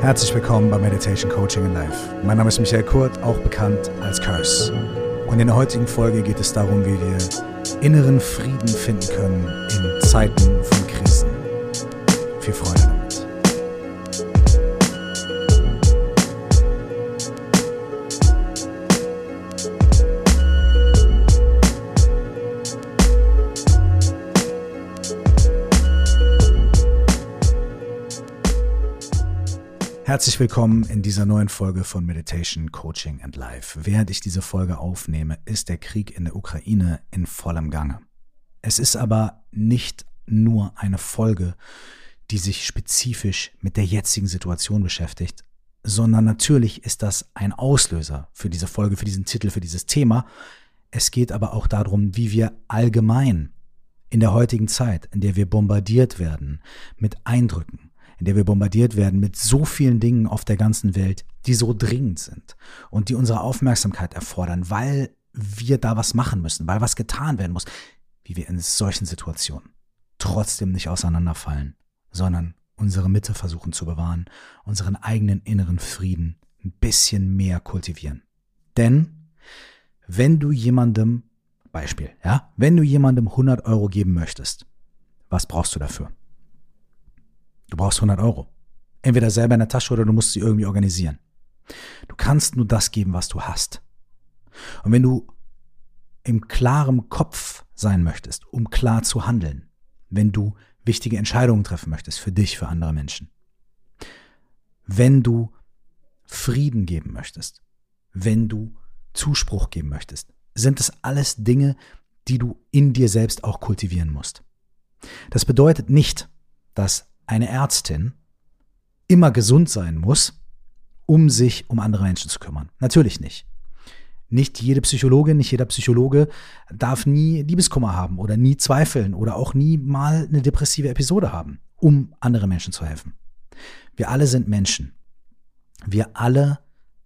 Herzlich willkommen bei Meditation Coaching in Life. Mein Name ist Michael Kurt, auch bekannt als Curse. Und in der heutigen Folge geht es darum, wie wir inneren Frieden finden können in Zeiten von Krisen. Viel Freude Herzlich willkommen in dieser neuen Folge von Meditation, Coaching and Life. Während ich diese Folge aufnehme, ist der Krieg in der Ukraine in vollem Gange. Es ist aber nicht nur eine Folge, die sich spezifisch mit der jetzigen Situation beschäftigt, sondern natürlich ist das ein Auslöser für diese Folge, für diesen Titel, für dieses Thema. Es geht aber auch darum, wie wir allgemein in der heutigen Zeit, in der wir bombardiert werden mit Eindrücken, in der wir bombardiert werden mit so vielen Dingen auf der ganzen Welt, die so dringend sind und die unsere Aufmerksamkeit erfordern, weil wir da was machen müssen, weil was getan werden muss, wie wir in solchen Situationen trotzdem nicht auseinanderfallen, sondern unsere Mitte versuchen zu bewahren, unseren eigenen inneren Frieden ein bisschen mehr kultivieren. Denn wenn du jemandem, Beispiel, ja, wenn du jemandem 100 Euro geben möchtest, was brauchst du dafür? Du brauchst 100 Euro. Entweder selber in der Tasche oder du musst sie irgendwie organisieren. Du kannst nur das geben, was du hast. Und wenn du im klaren Kopf sein möchtest, um klar zu handeln, wenn du wichtige Entscheidungen treffen möchtest für dich, für andere Menschen, wenn du Frieden geben möchtest, wenn du Zuspruch geben möchtest, sind es alles Dinge, die du in dir selbst auch kultivieren musst. Das bedeutet nicht, dass eine Ärztin immer gesund sein muss, um sich um andere Menschen zu kümmern. Natürlich nicht. Nicht jede Psychologin, nicht jeder Psychologe darf nie Liebeskummer haben oder nie zweifeln oder auch nie mal eine depressive Episode haben, um andere Menschen zu helfen. Wir alle sind Menschen. Wir alle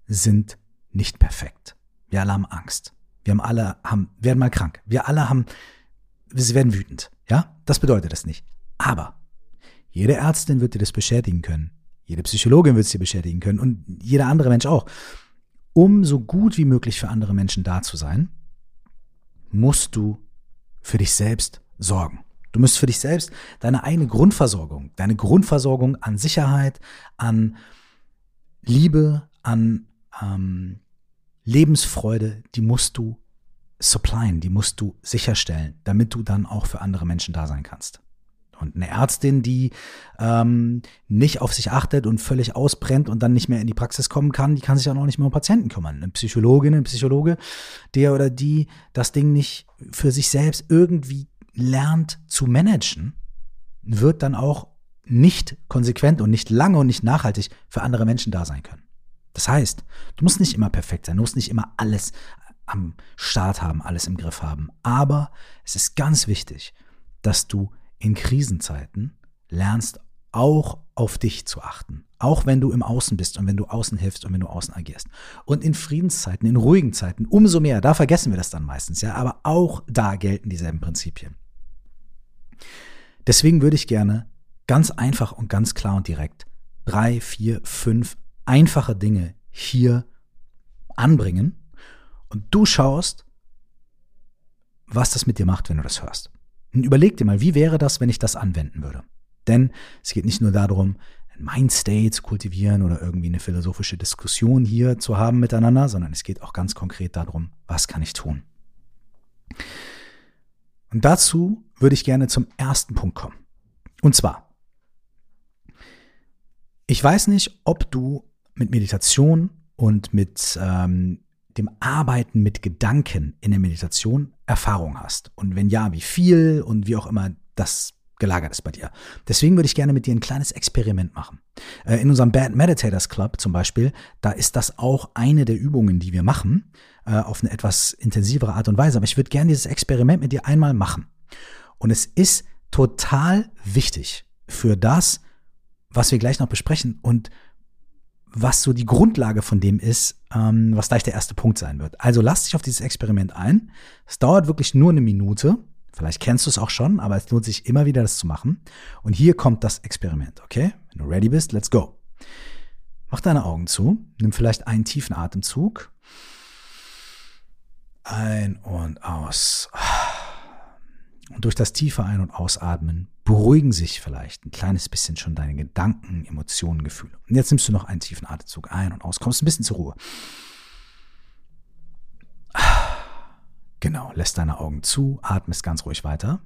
sind nicht perfekt. Wir alle haben Angst. Wir haben alle haben, werden mal krank. Wir alle haben, sie werden wütend. Ja, das bedeutet das nicht. Aber jede Ärztin wird dir das beschädigen können. Jede Psychologin wird es dir beschädigen können und jeder andere Mensch auch. Um so gut wie möglich für andere Menschen da zu sein, musst du für dich selbst sorgen. Du musst für dich selbst deine eigene Grundversorgung, deine Grundversorgung an Sicherheit, an Liebe, an ähm, Lebensfreude, die musst du supplyen, die musst du sicherstellen, damit du dann auch für andere Menschen da sein kannst. Und eine Ärztin, die ähm, nicht auf sich achtet und völlig ausbrennt und dann nicht mehr in die Praxis kommen kann, die kann sich auch noch nicht mehr um Patienten kümmern. Eine Psychologin, ein Psychologe, der oder die das Ding nicht für sich selbst irgendwie lernt zu managen, wird dann auch nicht konsequent und nicht lange und nicht nachhaltig für andere Menschen da sein können. Das heißt, du musst nicht immer perfekt sein, du musst nicht immer alles am Start haben, alles im Griff haben. Aber es ist ganz wichtig, dass du in Krisenzeiten lernst auch auf dich zu achten. Auch wenn du im Außen bist und wenn du außen hilfst und wenn du außen agierst. Und in Friedenszeiten, in ruhigen Zeiten, umso mehr, da vergessen wir das dann meistens, ja, aber auch da gelten dieselben Prinzipien. Deswegen würde ich gerne ganz einfach und ganz klar und direkt drei, vier, fünf einfache Dinge hier anbringen und du schaust, was das mit dir macht, wenn du das hörst. Und überleg dir mal, wie wäre das, wenn ich das anwenden würde? Denn es geht nicht nur darum, ein Mindstate zu kultivieren oder irgendwie eine philosophische Diskussion hier zu haben miteinander, sondern es geht auch ganz konkret darum, was kann ich tun? Und dazu würde ich gerne zum ersten Punkt kommen. Und zwar, ich weiß nicht, ob du mit Meditation und mit ähm, dem Arbeiten mit Gedanken in der Meditation Erfahrung hast. Und wenn ja, wie viel und wie auch immer das gelagert ist bei dir. Deswegen würde ich gerne mit dir ein kleines Experiment machen. Äh, in unserem Bad Meditators Club zum Beispiel, da ist das auch eine der Übungen, die wir machen, äh, auf eine etwas intensivere Art und Weise. Aber ich würde gerne dieses Experiment mit dir einmal machen. Und es ist total wichtig für das, was wir gleich noch besprechen und was so die Grundlage von dem ist, ähm, was gleich der erste Punkt sein wird. Also lass dich auf dieses Experiment ein. Es dauert wirklich nur eine Minute. Vielleicht kennst du es auch schon, aber es lohnt sich immer wieder, das zu machen. Und hier kommt das Experiment, okay? Wenn du ready bist, let's go. Mach deine Augen zu, nimm vielleicht einen tiefen Atemzug. Ein und aus. Und durch das tiefe Ein- und Ausatmen beruhigen sich vielleicht ein kleines bisschen schon deine Gedanken, Emotionen, Gefühle. Und jetzt nimmst du noch einen tiefen Atemzug ein und aus, kommst ein bisschen zur Ruhe. Genau, lässt deine Augen zu, atmest ganz ruhig weiter.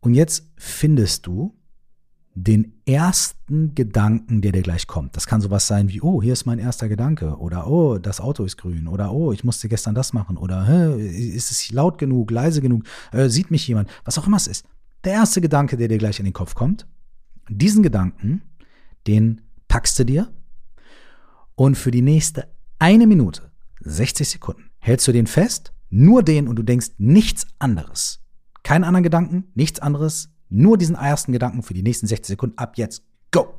Und jetzt findest du den ersten Gedanken, der dir gleich kommt. Das kann sowas sein wie, oh, hier ist mein erster Gedanke oder oh, das Auto ist grün oder oh, ich musste gestern das machen oder ist es laut genug, leise genug, äh, sieht mich jemand, was auch immer es ist. Der erste Gedanke, der dir gleich in den Kopf kommt, diesen Gedanken, den packst du dir und für die nächste eine Minute, 60 Sekunden, hältst du den fest, nur den und du denkst nichts anderes. Keinen anderen Gedanken, nichts anderes, nur diesen ersten Gedanken für die nächsten 60 Sekunden. Ab jetzt. Go!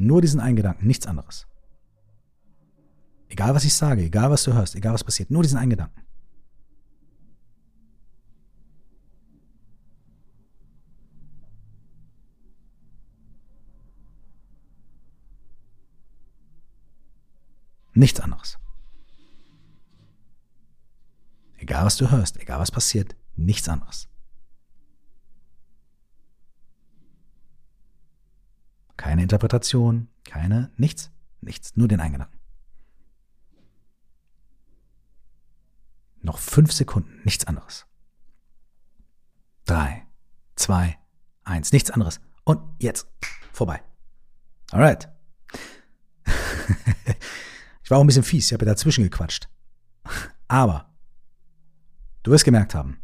Nur diesen einen Gedanken, nichts anderes. Egal was ich sage, egal was du hörst, egal was passiert, nur diesen einen Gedanken. Nichts anderes. Egal was du hörst, egal was passiert, nichts anderes. Keine Interpretation, keine, nichts, nichts, nur den Eingedanken. Noch fünf Sekunden, nichts anderes. Drei, zwei, eins, nichts anderes. Und jetzt vorbei. Alright. Ich war auch ein bisschen fies, ich habe ja dazwischen gequatscht. Aber du wirst gemerkt haben,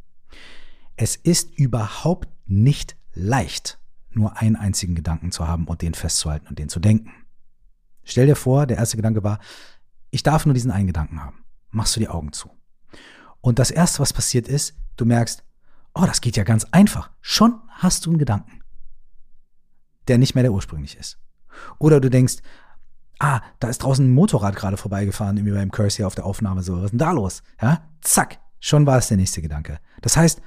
es ist überhaupt nicht leicht, nur einen einzigen Gedanken zu haben und den festzuhalten und den zu denken. Stell dir vor, der erste Gedanke war, ich darf nur diesen einen Gedanken haben. Machst du die Augen zu. Und das erste, was passiert ist, du merkst, oh, das geht ja ganz einfach. Schon hast du einen Gedanken, der nicht mehr der ursprünglich ist. Oder du denkst, ah, da ist draußen ein Motorrad gerade vorbeigefahren, irgendwie beim Curse hier auf der Aufnahme, so, was ist denn da los? Ja, zack, schon war es der nächste Gedanke. Das heißt,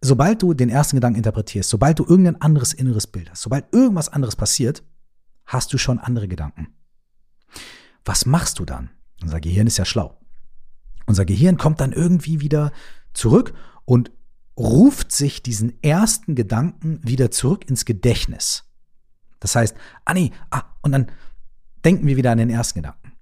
sobald du den ersten Gedanken interpretierst, sobald du irgendein anderes inneres Bild hast, sobald irgendwas anderes passiert, hast du schon andere Gedanken. Was machst du dann? Unser Gehirn ist ja schlau. Unser Gehirn kommt dann irgendwie wieder zurück und ruft sich diesen ersten Gedanken wieder zurück ins Gedächtnis. Das heißt, ah nee, ah, und dann denken wir wieder an den ersten Gedanken.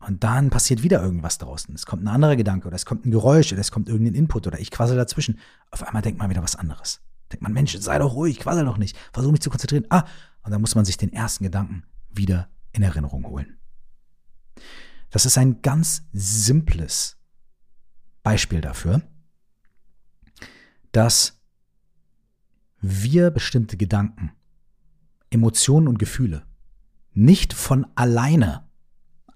Und dann passiert wieder irgendwas draußen. Es kommt ein anderer Gedanke oder es kommt ein Geräusch oder es kommt irgendein Input oder ich quassel dazwischen. Auf einmal denkt man wieder was anderes. Denkt man, Mensch, sei doch ruhig, quassel doch nicht. Versuch mich zu konzentrieren. Ah, und dann muss man sich den ersten Gedanken wieder in Erinnerung holen. Das ist ein ganz simples Beispiel dafür, dass wir bestimmte Gedanken, Emotionen und Gefühle nicht von alleine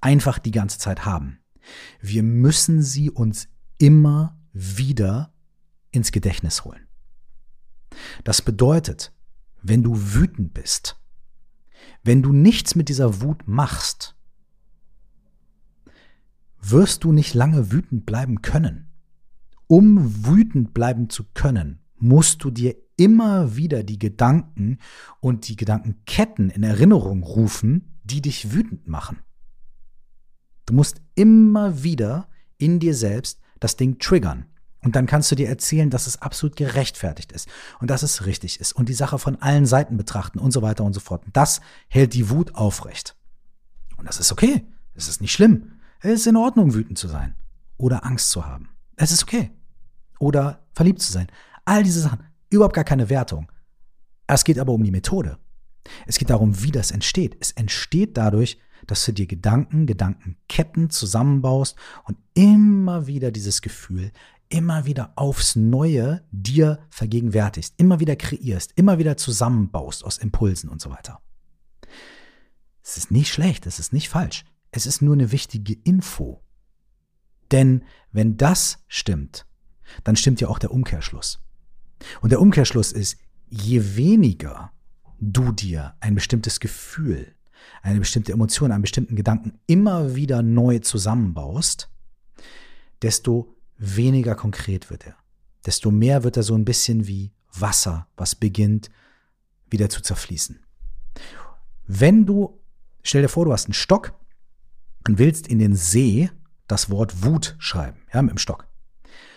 einfach die ganze Zeit haben. Wir müssen sie uns immer wieder ins Gedächtnis holen. Das bedeutet, wenn du wütend bist, wenn du nichts mit dieser Wut machst, wirst du nicht lange wütend bleiben können. Um wütend bleiben zu können, musst du dir immer wieder die Gedanken und die Gedankenketten in Erinnerung rufen, die dich wütend machen. Du musst immer wieder in dir selbst das Ding triggern. Und dann kannst du dir erzählen, dass es absolut gerechtfertigt ist und dass es richtig ist und die Sache von allen Seiten betrachten und so weiter und so fort. Das hält die Wut aufrecht. Und das ist okay. Es ist nicht schlimm. Es ist in Ordnung, wütend zu sein oder Angst zu haben. Es ist okay. Oder verliebt zu sein. All diese Sachen, überhaupt gar keine Wertung. Es geht aber um die Methode. Es geht darum, wie das entsteht. Es entsteht dadurch, dass du dir Gedanken, Gedankenketten zusammenbaust und immer wieder dieses Gefühl, immer wieder aufs Neue dir vergegenwärtigst, immer wieder kreierst, immer wieder zusammenbaust aus Impulsen und so weiter. Es ist nicht schlecht, es ist nicht falsch. Es ist nur eine wichtige Info. Denn wenn das stimmt, dann stimmt ja auch der Umkehrschluss. Und der Umkehrschluss ist, je weniger du dir ein bestimmtes Gefühl, eine bestimmte Emotion, einen bestimmten Gedanken immer wieder neu zusammenbaust, desto weniger konkret wird er. Desto mehr wird er so ein bisschen wie Wasser, was beginnt wieder zu zerfließen. Wenn du, stell dir vor, du hast einen Stock und willst in den See das Wort Wut schreiben, ja, mit dem Stock.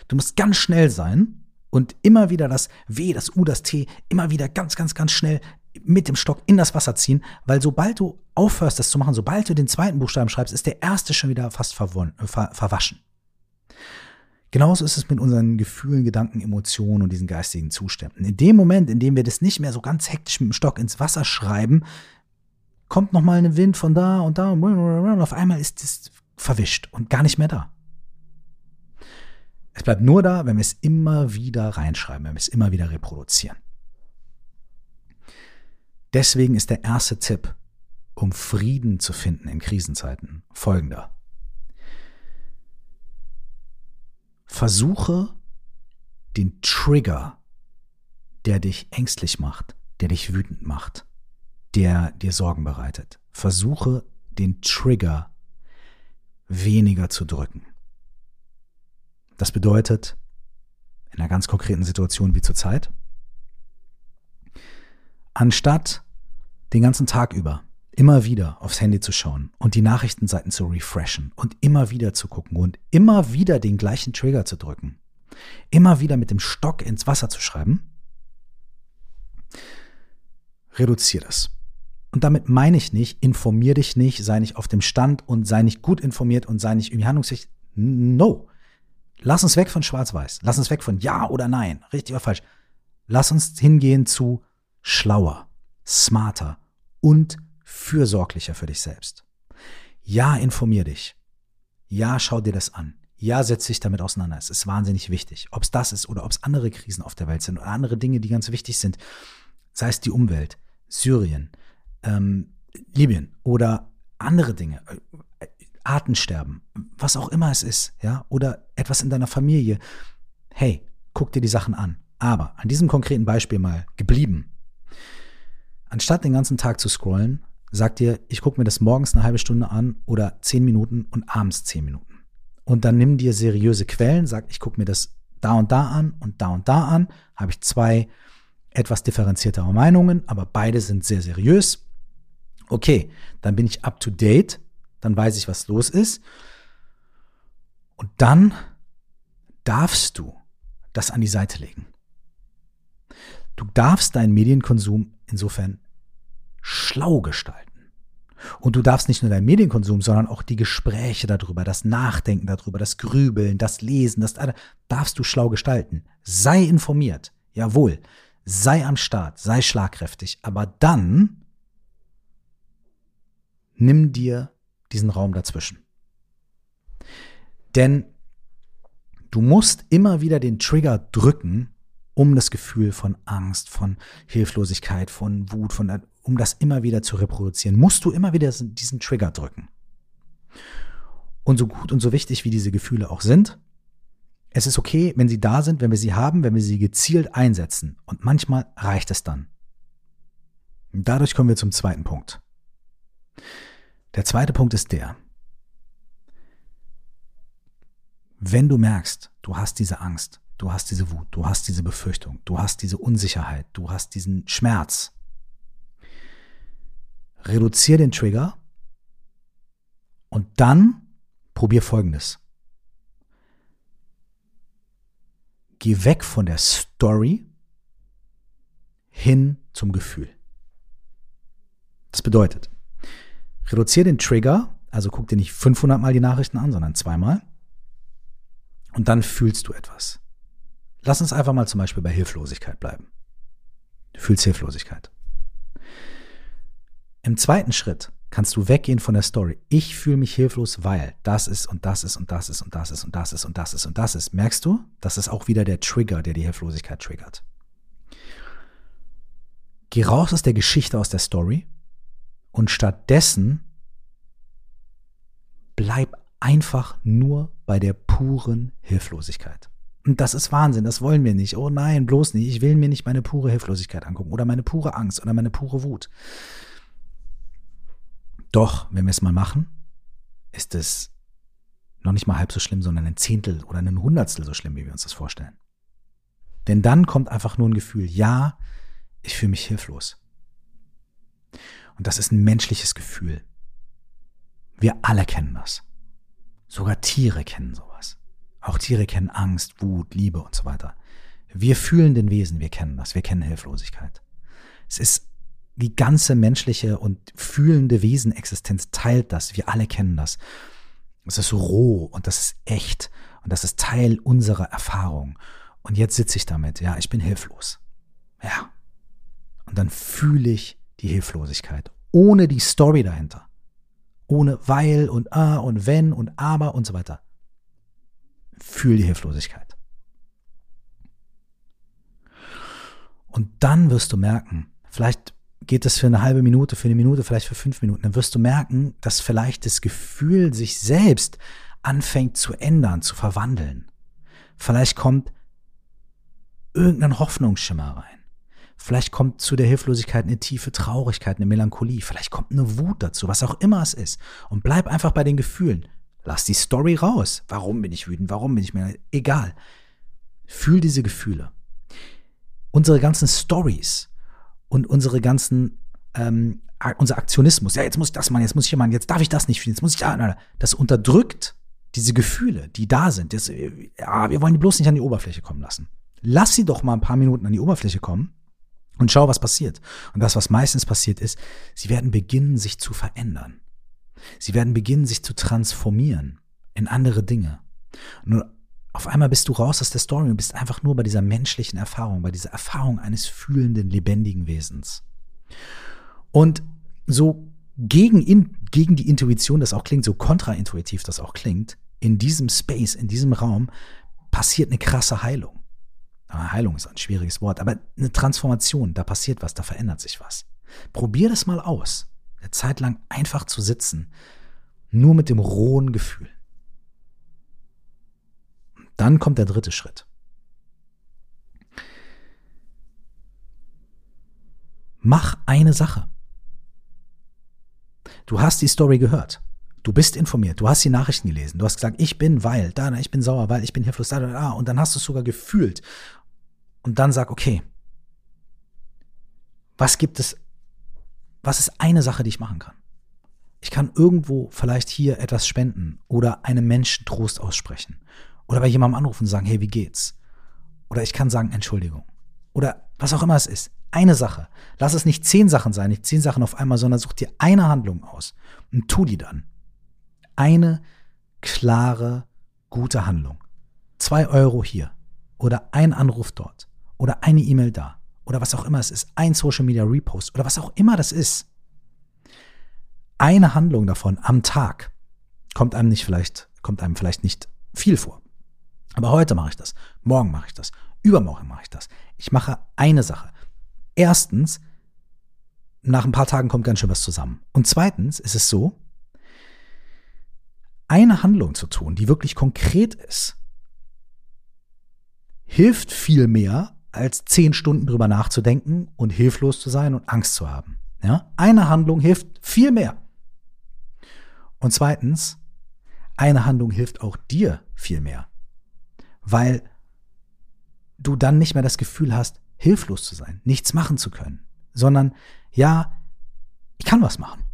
Du musst ganz schnell sein und immer wieder das W, das U, das T, immer wieder ganz, ganz, ganz schnell mit dem Stock in das Wasser ziehen, weil sobald du aufhörst, das zu machen, sobald du den zweiten Buchstaben schreibst, ist der erste schon wieder fast ver verwaschen. Genauso ist es mit unseren Gefühlen, Gedanken, Emotionen und diesen geistigen Zuständen. In dem Moment, in dem wir das nicht mehr so ganz hektisch mit dem Stock ins Wasser schreiben, kommt nochmal ein Wind von da und da und auf einmal ist es verwischt und gar nicht mehr da. Es bleibt nur da, wenn wir es immer wieder reinschreiben, wenn wir es immer wieder reproduzieren. Deswegen ist der erste Tipp, um Frieden zu finden in Krisenzeiten, folgender. Versuche den Trigger, der dich ängstlich macht, der dich wütend macht, der dir Sorgen bereitet. Versuche den Trigger weniger zu drücken. Das bedeutet, in einer ganz konkreten Situation wie zurzeit, anstatt den ganzen Tag über immer wieder aufs Handy zu schauen und die Nachrichtenseiten zu refreshen und immer wieder zu gucken und immer wieder den gleichen Trigger zu drücken, immer wieder mit dem Stock ins Wasser zu schreiben, reduziere das. Und damit meine ich nicht, informier dich nicht, sei nicht auf dem Stand und sei nicht gut informiert und sei nicht irgendwie handlungsfähig. No. Lass uns weg von Schwarz-Weiß. Lass uns weg von Ja oder Nein. Richtig oder falsch. Lass uns hingehen zu schlauer, smarter und fürsorglicher für dich selbst. Ja, informier dich. Ja, schau dir das an. Ja, setz dich damit auseinander. Es ist wahnsinnig wichtig. Ob es das ist oder ob es andere Krisen auf der Welt sind oder andere Dinge, die ganz wichtig sind. Sei es die Umwelt, Syrien, ähm, Libyen oder andere Dinge, Artensterben, was auch immer es ist, ja, oder etwas in deiner Familie. Hey, guck dir die Sachen an. Aber an diesem konkreten Beispiel mal geblieben. Anstatt den ganzen Tag zu scrollen, Sag dir, ich gucke mir das morgens eine halbe Stunde an oder zehn Minuten und abends zehn Minuten. Und dann nimm dir seriöse Quellen, sag, ich gucke mir das da und da an und da und da an. Habe ich zwei etwas differenziertere Meinungen, aber beide sind sehr seriös. Okay, dann bin ich up to date, dann weiß ich, was los ist. Und dann darfst du das an die Seite legen. Du darfst deinen Medienkonsum insofern schlau gestalten. Und du darfst nicht nur deinen Medienkonsum, sondern auch die Gespräche darüber, das Nachdenken darüber, das Grübeln, das Lesen, das darfst du schlau gestalten. Sei informiert, jawohl, sei am Start, sei schlagkräftig, aber dann nimm dir diesen Raum dazwischen. Denn du musst immer wieder den Trigger drücken, um das Gefühl von Angst, von Hilflosigkeit, von Wut, von um das immer wieder zu reproduzieren, musst du immer wieder diesen Trigger drücken. Und so gut und so wichtig wie diese Gefühle auch sind, es ist okay, wenn sie da sind, wenn wir sie haben, wenn wir sie gezielt einsetzen. Und manchmal reicht es dann. Und dadurch kommen wir zum zweiten Punkt. Der zweite Punkt ist der, wenn du merkst, du hast diese Angst, du hast diese Wut, du hast diese Befürchtung, du hast diese Unsicherheit, du hast diesen Schmerz, reduziere den Trigger und dann probier folgendes. Geh weg von der Story hin zum Gefühl. Das bedeutet, reduziere den Trigger, also guck dir nicht 500 Mal die Nachrichten an, sondern zweimal. Und dann fühlst du etwas. Lass uns einfach mal zum Beispiel bei Hilflosigkeit bleiben. Du fühlst Hilflosigkeit. Im zweiten Schritt kannst du weggehen von der Story. Ich fühle mich hilflos, weil das ist und das ist und das ist und das ist und das ist und das ist und das ist. Merkst du? Das ist auch wieder der Trigger, der die Hilflosigkeit triggert. Geh raus aus der Geschichte, aus der Story und stattdessen bleib einfach nur bei der puren Hilflosigkeit. Und das ist Wahnsinn, das wollen wir nicht. Oh nein, bloß nicht. Ich will mir nicht meine pure Hilflosigkeit angucken oder meine pure Angst oder meine pure Wut. Doch, wenn wir es mal machen, ist es noch nicht mal halb so schlimm, sondern ein Zehntel oder ein Hundertstel so schlimm, wie wir uns das vorstellen. Denn dann kommt einfach nur ein Gefühl, ja, ich fühle mich hilflos. Und das ist ein menschliches Gefühl. Wir alle kennen das. Sogar Tiere kennen sowas. Auch Tiere kennen Angst, Wut, Liebe und so weiter. Wir fühlen den Wesen, wir kennen das, wir kennen Hilflosigkeit. Es ist die ganze menschliche und fühlende Wesenexistenz teilt das. Wir alle kennen das. Es ist roh und das ist echt und das ist Teil unserer Erfahrung. Und jetzt sitze ich damit, ja, ich bin hilflos. Ja. Und dann fühle ich die Hilflosigkeit, ohne die Story dahinter. Ohne weil und ah und wenn und aber und so weiter. Fühl die Hilflosigkeit. Und dann wirst du merken, vielleicht geht es für eine halbe Minute, für eine Minute, vielleicht für fünf Minuten, dann wirst du merken, dass vielleicht das Gefühl sich selbst anfängt zu ändern, zu verwandeln. Vielleicht kommt irgendein Hoffnungsschimmer rein. Vielleicht kommt zu der Hilflosigkeit eine tiefe Traurigkeit, eine Melancholie. Vielleicht kommt eine Wut dazu, was auch immer es ist. Und bleib einfach bei den Gefühlen. Lass die Story raus. Warum bin ich wütend? Warum bin ich mir egal? Fühl diese Gefühle. Unsere ganzen Stories und unsere ganzen ähm, unser Aktionismus. Ja, jetzt muss ich das machen, jetzt muss ich hier machen, jetzt darf ich das nicht fühlen, jetzt muss ich da. Das unterdrückt diese Gefühle, die da sind. Das, ja, wir wollen die bloß nicht an die Oberfläche kommen lassen. Lass sie doch mal ein paar Minuten an die Oberfläche kommen und schau, was passiert. Und das, was meistens passiert ist, sie werden beginnen, sich zu verändern. Sie werden beginnen, sich zu transformieren in andere Dinge. Und auf einmal bist du raus aus der Story und bist einfach nur bei dieser menschlichen Erfahrung, bei dieser Erfahrung eines fühlenden, lebendigen Wesens. Und so gegen, in, gegen die Intuition das auch klingt, so kontraintuitiv das auch klingt, in diesem Space, in diesem Raum passiert eine krasse Heilung. Heilung ist ein schwieriges Wort, aber eine Transformation, da passiert was, da verändert sich was. Probier das mal aus, eine Zeit lang einfach zu sitzen, nur mit dem rohen Gefühl. Dann kommt der dritte Schritt. Mach eine Sache. Du hast die Story gehört. Du bist informiert, du hast die Nachrichten gelesen, du hast gesagt, ich bin weil, da, ich bin sauer, weil ich bin hilflos, da, da, da, und dann hast du es sogar gefühlt und dann sag, okay, was gibt es, was ist eine Sache, die ich machen kann? Ich kann irgendwo vielleicht hier etwas spenden oder einem Menschen Trost aussprechen oder bei jemandem anrufen und sagen, hey, wie geht's? Oder ich kann sagen, Entschuldigung. Oder was auch immer es ist. Eine Sache. Lass es nicht zehn Sachen sein, nicht zehn Sachen auf einmal, sondern such dir eine Handlung aus und tu die dann. Eine klare, gute Handlung. Zwei Euro hier oder ein Anruf dort oder eine E-Mail da oder was auch immer es ist, ein Social Media Repost oder was auch immer das ist. Eine Handlung davon am Tag kommt einem nicht vielleicht, kommt einem vielleicht nicht viel vor. Aber heute mache ich das, morgen mache ich das, übermorgen mache ich das. Ich mache eine Sache. Erstens, nach ein paar Tagen kommt ganz schön was zusammen. Und zweitens ist es so, eine Handlung zu tun, die wirklich konkret ist, hilft viel mehr, als zehn Stunden drüber nachzudenken und hilflos zu sein und Angst zu haben. Ja? Eine Handlung hilft viel mehr. Und zweitens, eine Handlung hilft auch dir viel mehr. Weil du dann nicht mehr das Gefühl hast, hilflos zu sein, nichts machen zu können, sondern ja, ich kann was machen.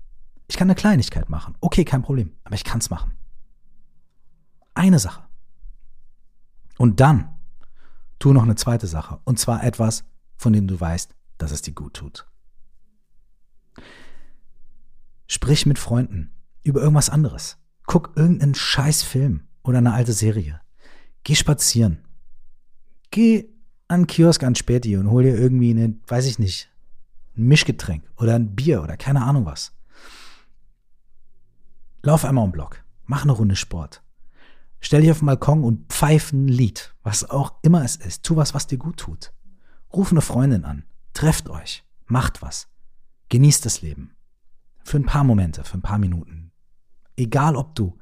Ich kann eine Kleinigkeit machen. Okay, kein Problem, aber ich kann es machen. Eine Sache. Und dann tu noch eine zweite Sache. Und zwar etwas, von dem du weißt, dass es dir gut tut. Sprich mit Freunden über irgendwas anderes. Guck irgendeinen scheiß Film oder eine alte Serie. Geh spazieren. Geh an den Kiosk an Späti und hol dir irgendwie eine, weiß ich nicht, ein Mischgetränk oder ein Bier oder keine Ahnung was. Lauf einmal um Block. Mach eine Runde Sport. Stell dich auf den Balkon und pfeif ein Lied, was auch immer es ist. Tu was, was dir gut tut. Ruf eine Freundin an. Trefft euch. Macht was. Genießt das Leben. Für ein paar Momente, für ein paar Minuten. Egal ob du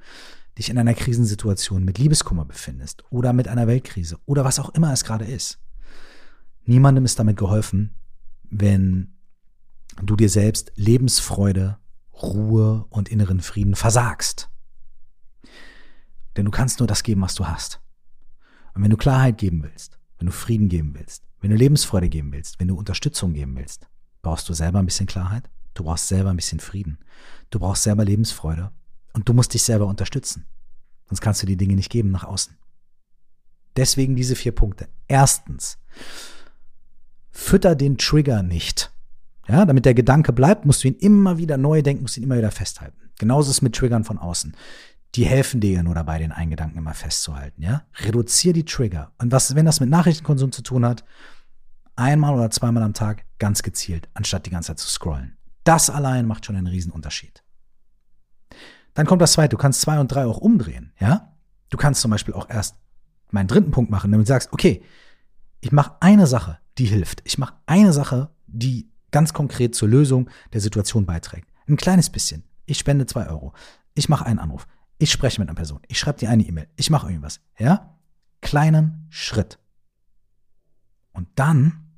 dich in einer Krisensituation mit Liebeskummer befindest oder mit einer Weltkrise oder was auch immer es gerade ist. Niemandem ist damit geholfen, wenn du dir selbst Lebensfreude, Ruhe und inneren Frieden versagst. Denn du kannst nur das geben, was du hast. Und wenn du Klarheit geben willst, wenn du Frieden geben willst, wenn du Lebensfreude geben willst, wenn du Unterstützung geben willst, brauchst du selber ein bisschen Klarheit, du brauchst selber ein bisschen Frieden, du brauchst selber Lebensfreude und du musst dich selber unterstützen. Sonst kannst du die Dinge nicht geben nach außen. Deswegen diese vier Punkte. Erstens, fütter den Trigger nicht. Ja, damit der Gedanke bleibt, musst du ihn immer wieder neu denken, musst ihn immer wieder festhalten. Genauso ist es mit Triggern von außen. Die helfen dir ja nur dabei, den einen Gedanken immer festzuhalten, ja? Reduzier die Trigger. Und was, wenn das mit Nachrichtenkonsum zu tun hat, einmal oder zweimal am Tag ganz gezielt, anstatt die ganze Zeit zu scrollen. Das allein macht schon einen Riesenunterschied. Dann kommt das zweite, du kannst zwei und drei auch umdrehen, ja? Du kannst zum Beispiel auch erst meinen dritten Punkt machen, damit du sagst, okay, ich mache eine Sache, die hilft. Ich mache eine Sache, die ganz konkret zur Lösung der Situation beiträgt. Ein kleines bisschen. Ich spende zwei Euro. Ich mache einen Anruf. Ich spreche mit einer Person. Ich schreibe dir eine E-Mail. Ich mache irgendwas. Ja? Kleinen Schritt. Und dann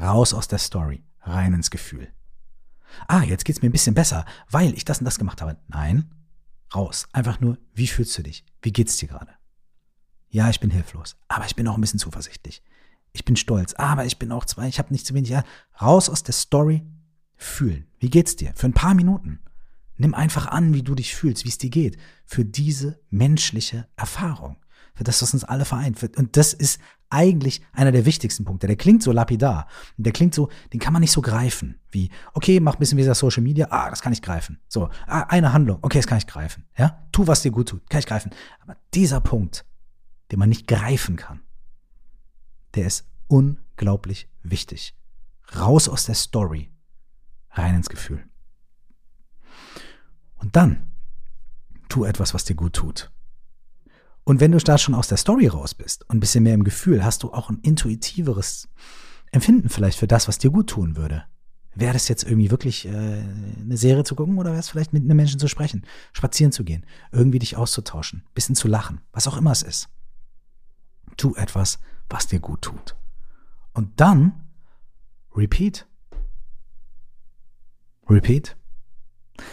raus aus der Story, rein ins Gefühl. Ah, jetzt geht's mir ein bisschen besser, weil ich das und das gemacht habe. Nein, raus. Einfach nur, wie fühlst du dich? Wie geht's dir gerade? Ja, ich bin hilflos, aber ich bin auch ein bisschen zuversichtlich. Ich bin stolz, aber ich bin auch zwei, ich habe nicht zu wenig. Ja, raus aus der Story, fühlen. Wie geht's dir? Für ein paar Minuten. Nimm einfach an, wie du dich fühlst, wie es dir geht. Für diese menschliche Erfahrung. Für das, was uns alle vereint. Und das ist eigentlich einer der wichtigsten Punkte. Der klingt so lapidar. Und der klingt so, den kann man nicht so greifen. Wie, okay, mach ein bisschen wie Social Media. Ah, das kann ich greifen. So, ah, eine Handlung. Okay, das kann ich greifen. Ja, tu, was dir gut tut. Kann ich greifen. Aber dieser Punkt, den man nicht greifen kann, der ist unglaublich wichtig. Raus aus der Story, rein ins Gefühl. Und dann tu etwas, was dir gut tut. Und wenn du da schon aus der Story raus bist und ein bisschen mehr im Gefühl, hast du auch ein intuitiveres Empfinden vielleicht für das, was dir gut tun würde. Wäre das jetzt irgendwie wirklich äh, eine Serie zu gucken oder wäre es vielleicht mit einem Menschen zu sprechen, spazieren zu gehen, irgendwie dich auszutauschen, bisschen zu lachen, was auch immer es ist. Tu etwas, was dir gut tut. Und dann repeat. Repeat.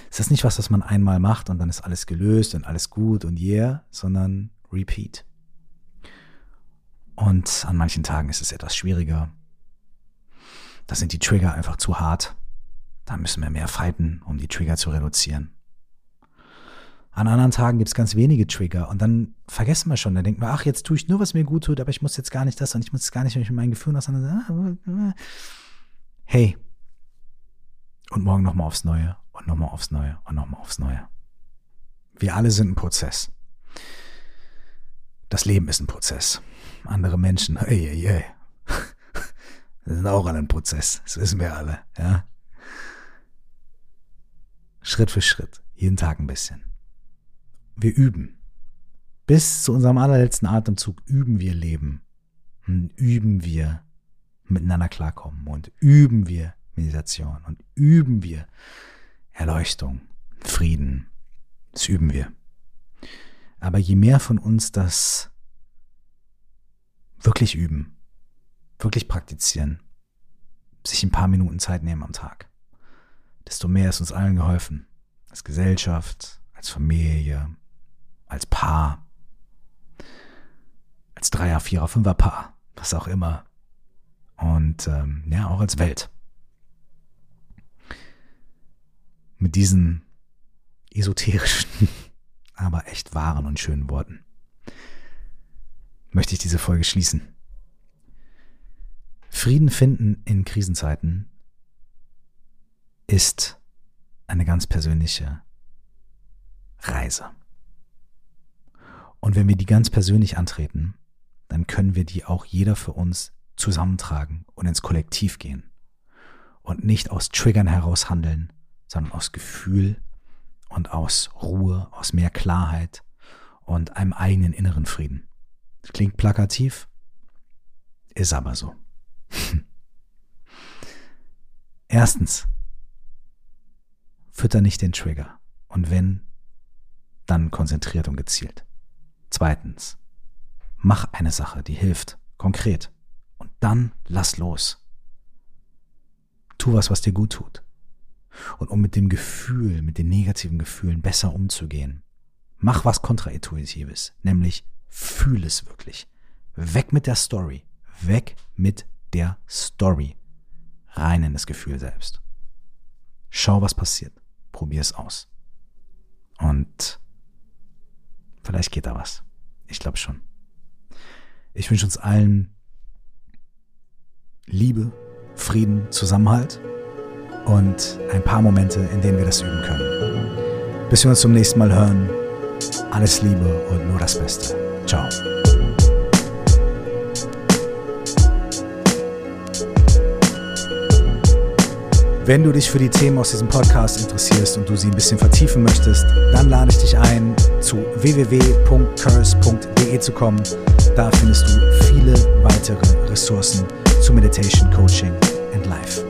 Ist nicht was, was man einmal macht und dann ist alles gelöst und alles gut und yeah, sondern repeat. Und an manchen Tagen ist es etwas schwieriger. Da sind die Trigger einfach zu hart. Da müssen wir mehr fighten, um die Trigger zu reduzieren. An anderen Tagen gibt es ganz wenige Trigger und dann vergessen wir schon. Dann denken wir, ach, jetzt tue ich nur, was mir gut tut, aber ich muss jetzt gar nicht das und ich muss jetzt gar nicht mit meinen Gefühlen auseinandersetzen. Hey. Und morgen nochmal aufs Neue und nochmal aufs Neue und nochmal aufs Neue. Wir alle sind ein Prozess. Das Leben ist ein Prozess. Andere Menschen, ey, ey, ey. Wir sind auch alle ein Prozess. Das wissen wir alle, ja. Schritt für Schritt. Jeden Tag ein bisschen wir üben. Bis zu unserem allerletzten Atemzug üben wir Leben. Und üben wir miteinander klarkommen und üben wir Meditation und üben wir Erleuchtung, Frieden. Das üben wir. Aber je mehr von uns das wirklich üben, wirklich praktizieren, sich ein paar Minuten Zeit nehmen am Tag, desto mehr ist uns allen geholfen. Als Gesellschaft, als Familie, als Paar, als Dreier, Vierer, Fünfer Paar, was auch immer. Und ähm, ja, auch als Welt. Mit diesen esoterischen, aber echt wahren und schönen Worten möchte ich diese Folge schließen. Frieden finden in Krisenzeiten ist eine ganz persönliche Reise. Und wenn wir die ganz persönlich antreten, dann können wir die auch jeder für uns zusammentragen und ins Kollektiv gehen. Und nicht aus Triggern heraus handeln, sondern aus Gefühl und aus Ruhe, aus mehr Klarheit und einem eigenen inneren Frieden. Klingt plakativ, ist aber so. Erstens, fütter nicht den Trigger. Und wenn dann konzentriert und gezielt. Zweitens, mach eine Sache, die hilft, konkret. Und dann lass los. Tu was, was dir gut tut. Und um mit dem Gefühl, mit den negativen Gefühlen besser umzugehen, mach was Kontraintuitives, nämlich fühl es wirklich. Weg mit der Story. Weg mit der Story. Rein in das Gefühl selbst. Schau, was passiert. Probier es aus. Und vielleicht geht da was. Ich glaube schon. Ich wünsche uns allen Liebe, Frieden, Zusammenhalt und ein paar Momente, in denen wir das üben können. Bis wir uns zum nächsten Mal hören. Alles Liebe und nur das Beste. Ciao. Wenn du dich für die Themen aus diesem Podcast interessierst und du sie ein bisschen vertiefen möchtest, dann lade ich dich ein, zu www.curse.de zu kommen. Da findest du viele weitere Ressourcen zu Meditation, Coaching and Life.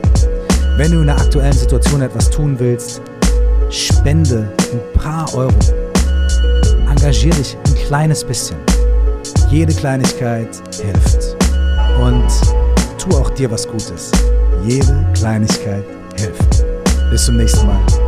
Wenn du in der aktuellen Situation etwas tun willst, spende ein paar Euro. Engagier dich ein kleines bisschen. Jede Kleinigkeit hilft. Und tu auch dir was Gutes. Jede Kleinigkeit hilft. Bis zum nächsten Mal.